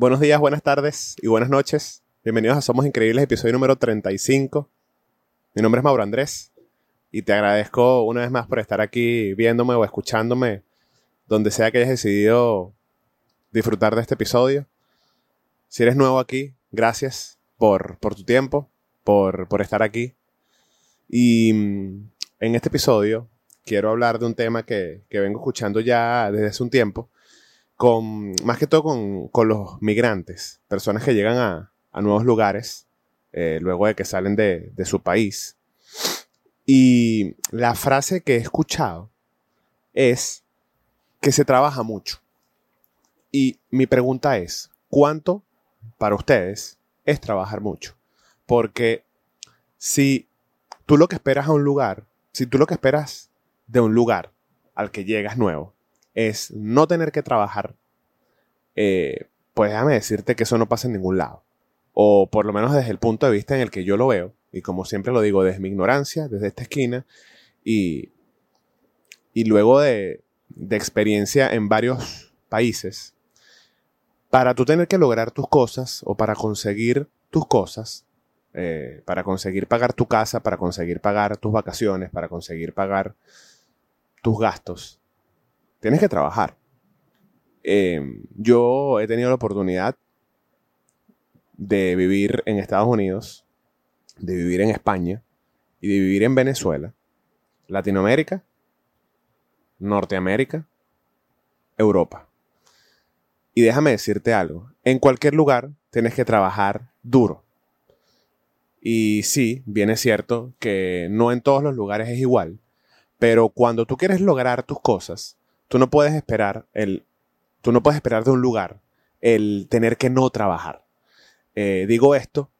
Buenos días, buenas tardes y buenas noches. Bienvenidos a Somos Increíbles, episodio número 35. Mi nombre es Mauro Andrés y te agradezco una vez más por estar aquí viéndome o escuchándome donde sea que hayas decidido disfrutar de este episodio. Si eres nuevo aquí, gracias por, por tu tiempo, por, por estar aquí. Y mm, en este episodio quiero hablar de un tema que, que vengo escuchando ya desde hace un tiempo, con, más que todo con, con los migrantes, personas que llegan a, a nuevos lugares eh, luego de que salen de, de su país. Y la frase que he escuchado es que se trabaja mucho. Y mi pregunta es, ¿cuánto para ustedes es trabajar mucho? Porque si tú lo que esperas a un lugar, si tú lo que esperas de un lugar al que llegas nuevo es no tener que trabajar, eh, pues déjame decirte que eso no pasa en ningún lado. O por lo menos desde el punto de vista en el que yo lo veo, y como siempre lo digo, desde mi ignorancia, desde esta esquina, y, y luego de, de experiencia en varios países, para tú tener que lograr tus cosas o para conseguir tus cosas, eh, para conseguir pagar tu casa, para conseguir pagar tus vacaciones, para conseguir pagar tus gastos, tienes que trabajar. Eh, yo he tenido la oportunidad de vivir en Estados Unidos, de vivir en España y de vivir en Venezuela, Latinoamérica, Norteamérica, Europa. Y déjame decirte algo, en cualquier lugar tienes que trabajar duro. Y sí, bien es cierto que no en todos los lugares es igual, pero cuando tú quieres lograr tus cosas, tú no puedes esperar el tú no puedes esperar de un lugar el tener que no trabajar. Eh, digo esto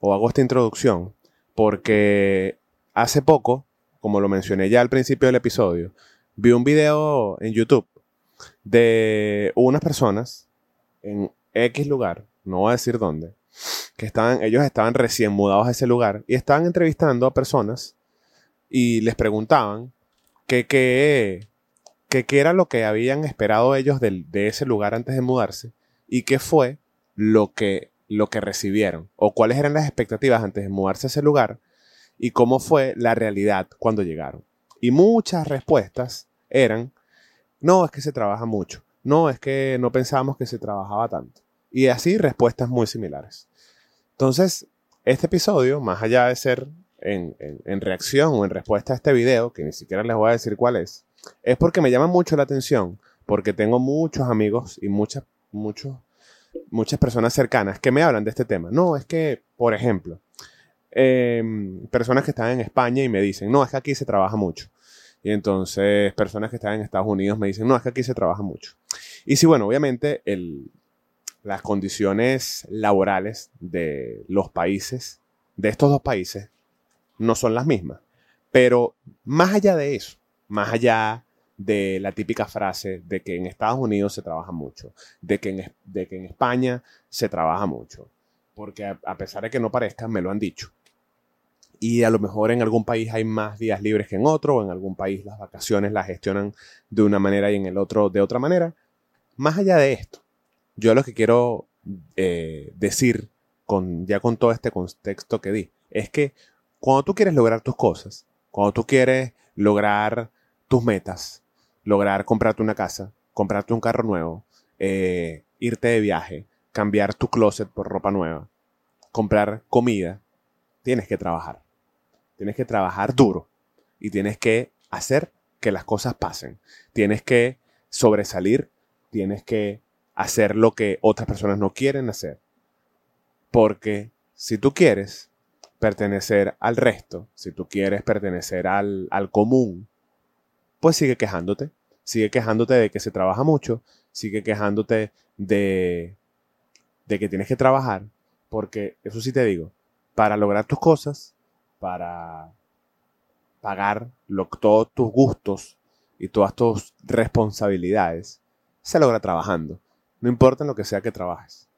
o hago esta introducción porque hace poco, como lo mencioné ya al principio del episodio, vi un video en YouTube de unas personas en X lugar, no voy a decir dónde, que estaban, ellos estaban recién mudados a ese lugar y estaban entrevistando a personas y les preguntaban qué que, que, era lo que habían esperado ellos de, ese lugar antes de mudarse y qué fue lo que, lo que recibieron o cuáles eran las expectativas antes de mudarse a ese lugar y cómo fue la realidad cuando llegaron. Y muchas respuestas eran, no, es que se trabaja mucho, no, es que no pensábamos que se trabajaba tanto. Y así respuestas muy similares. Entonces, este episodio, más allá de ser en, reacción o en respuesta a este video, que ni siquiera les voy a decir cuál es, es porque me llama mucho la atención, porque tengo muchos amigos y muchas, muchos, muchas personas cercanas que me hablan de este tema. No, es que, por ejemplo, em, personas que están en España y me dicen, no, es que aquí se trabaja mucho. Y entonces personas que están en Estados Unidos me dicen, no, es que aquí se trabaja mucho. Y sí, bueno, obviamente las condiciones laborales de los países, de estos dos países, no son las mismas. Pero más allá de eso, más allá de la típica frase de que en Estados Unidos se trabaja mucho, de que en, de que en España se trabaja mucho, porque a, pesar de que no parezca, me lo han dicho y a lo mejor en algún país hay más días libres que en otro, o en algún país las vacaciones las gestionan de una manera y en el otro de otra manera. Más allá de esto, yo lo que quiero eh, decir con, ya con todo este contexto que di, es que cuando tú quieres lograr tus cosas, cuando tú quieres lograr tus metas, lograr comprarte una casa, comprarte un carro nuevo, eh, irte de viaje, cambiar tu closet por ropa nueva, comprar comida, tienes que trabajar. Tienes que trabajar duro y tienes que hacer que las cosas pasen. Tienes que sobresalir, tienes que hacer lo que otras personas no quieren hacer. Porque si tú quieres pertenecer al resto, si tú quieres pertenecer al, al común, pues sigue quejándote. Sigue quejándote de que se trabaja mucho, sigue quejándote de, de que tienes que trabajar, porque eso sí te digo, para lograr tus cosas para pagar todos tus gustos y todas tus responsabilidades, se logra trabajando. No importa en lo que sea que trabajes.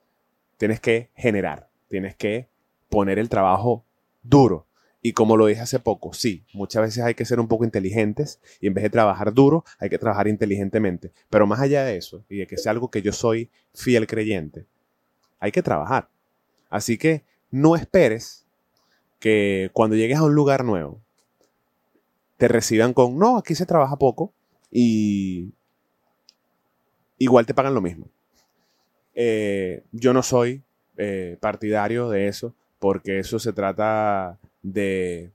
Tienes que generar, tienes que poner el trabajo duro. Y como lo dije hace poco, sí, muchas veces hay que ser un poco inteligentes y en vez de trabajar duro, hay que trabajar inteligentemente. Pero más allá de eso, y de que sea algo que yo soy fiel creyente, hay que trabajar. Así que no esperes que cuando llegues a un lugar nuevo te reciban con, no, aquí se trabaja poco y igual te pagan lo mismo. Eh, yo no soy eh, partidario de eso porque eso se trata de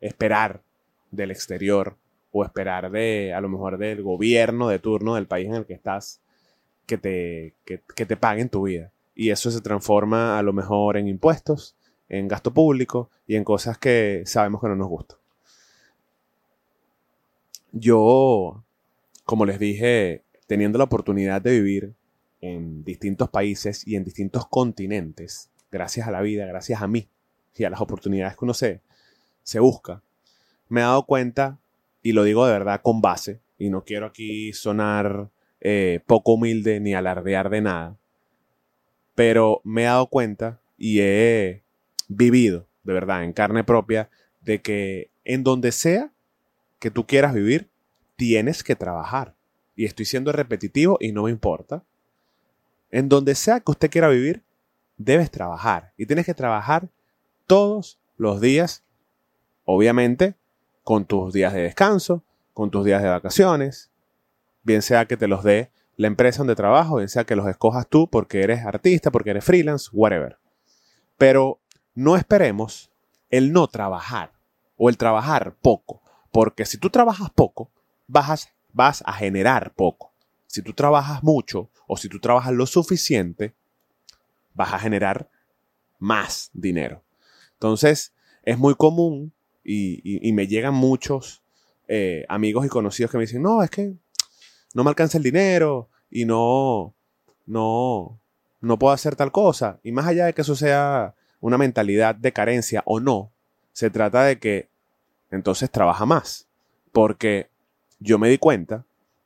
esperar del exterior o esperar de, a lo mejor, del gobierno de turno del país en el que estás que te, que, te paguen tu vida. Y eso se transforma a lo mejor en impuestos, en gasto público y en cosas que sabemos que no nos gustan. Yo, como les dije, teniendo la oportunidad de vivir en distintos países y en distintos continentes, gracias a la vida, gracias a mí y a las oportunidades que uno se, se busca, me he dado cuenta, y lo digo de verdad con base, y no quiero aquí sonar eh, poco humilde ni alardear de nada, pero me he dado cuenta y he vivido, de verdad, en carne propia, de que en donde sea que tú quieras vivir, tienes que trabajar. Y estoy siendo repetitivo y no me importa. En donde sea que usted quiera vivir, debes trabajar. Y tienes que trabajar todos los días, obviamente, con tus días de descanso, con tus días de vacaciones, bien sea que te los dé la empresa donde trabajo, bien sea que los escojas tú porque eres artista, porque eres freelance, whatever. Pero no esperemos el no trabajar o el trabajar poco, porque si tú trabajas poco, vas a, vas a generar poco. Si tú trabajas mucho o si tú trabajas lo suficiente, vas a generar más dinero. Entonces, es muy común y, me llegan muchos eh, amigos y conocidos que me dicen, no, es que no me alcanza el dinero y no, no, no puedo hacer tal cosa. Y más allá de que eso sea una mentalidad de carencia o no, se trata de que entonces trabaja más. Porque yo me di cuenta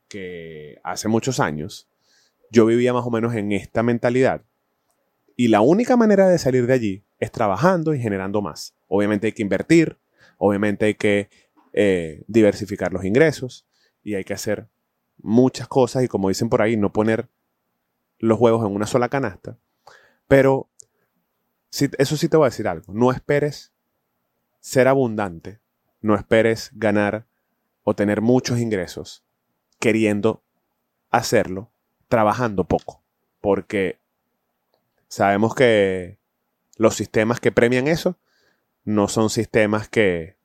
que hace muchos años yo vivía más o menos en esta mentalidad y la única manera de salir de allí es trabajando y generando más. Obviamente hay que invertir, obviamente hay que eh, diversificar los ingresos y hay que hacer muchas cosas y como dicen por ahí, no poner los huevos en una sola canasta. Pero eso sí te voy a decir algo, no esperes ser abundante, no esperes ganar o tener muchos ingresos queriendo hacerlo trabajando poco, porque sabemos que los sistemas que premian eso no son sistemas que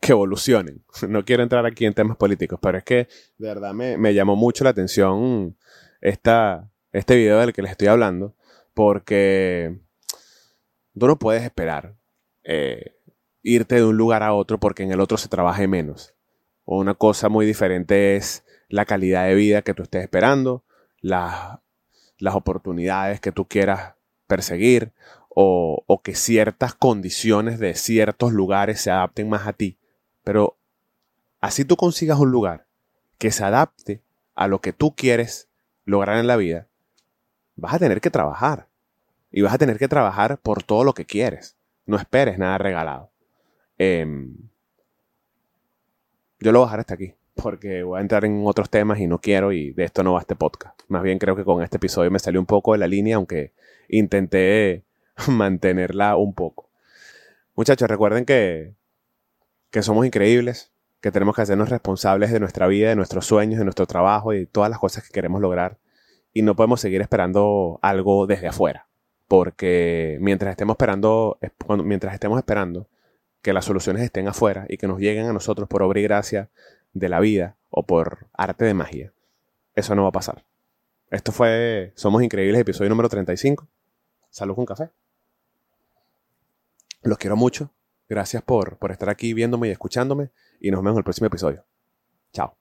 que evolucionen. No quiero entrar aquí en temas políticos, pero es que de verdad me, llamó mucho la atención esta, este video del que les estoy hablando, porque tú no puedes esperar eh, irte de un lugar a otro porque en el otro se trabaje menos. Una cosa muy diferente es la calidad de vida que tú estés esperando, las, las oportunidades que tú quieras perseguir o, o, que ciertas condiciones de ciertos lugares se adapten más a ti. Pero así tú consigas un lugar que se adapte a lo que tú quieres lograr en la vida, vas a tener que trabajar. Y vas a tener que trabajar por todo lo que quieres. No esperes nada regalado. Em, yo lo voy a dejar hasta aquí, porque voy a entrar en otros temas y no quiero y de esto no va este podcast. Más bien creo que con este episodio me salió un poco de la línea, aunque intenté mantenerla un poco. Muchachos, recuerden que, que somos increíbles, que tenemos que hacernos responsables de nuestra vida, de nuestros sueños, de nuestro trabajo y de todas las cosas que queremos lograr. Y no podemos seguir esperando algo desde afuera. Porque mientras estemos esperando, mientras estemos esperando que las soluciones estén afuera y que nos lleguen a nosotros por obra y gracia de la vida o por arte de magia, eso no va a pasar. Esto fue Somos Increíbles, episodio número 35. Salud con café. Los quiero mucho. Gracias por, por estar aquí viéndome y escuchándome. Y nos vemos en el próximo episodio. Chao.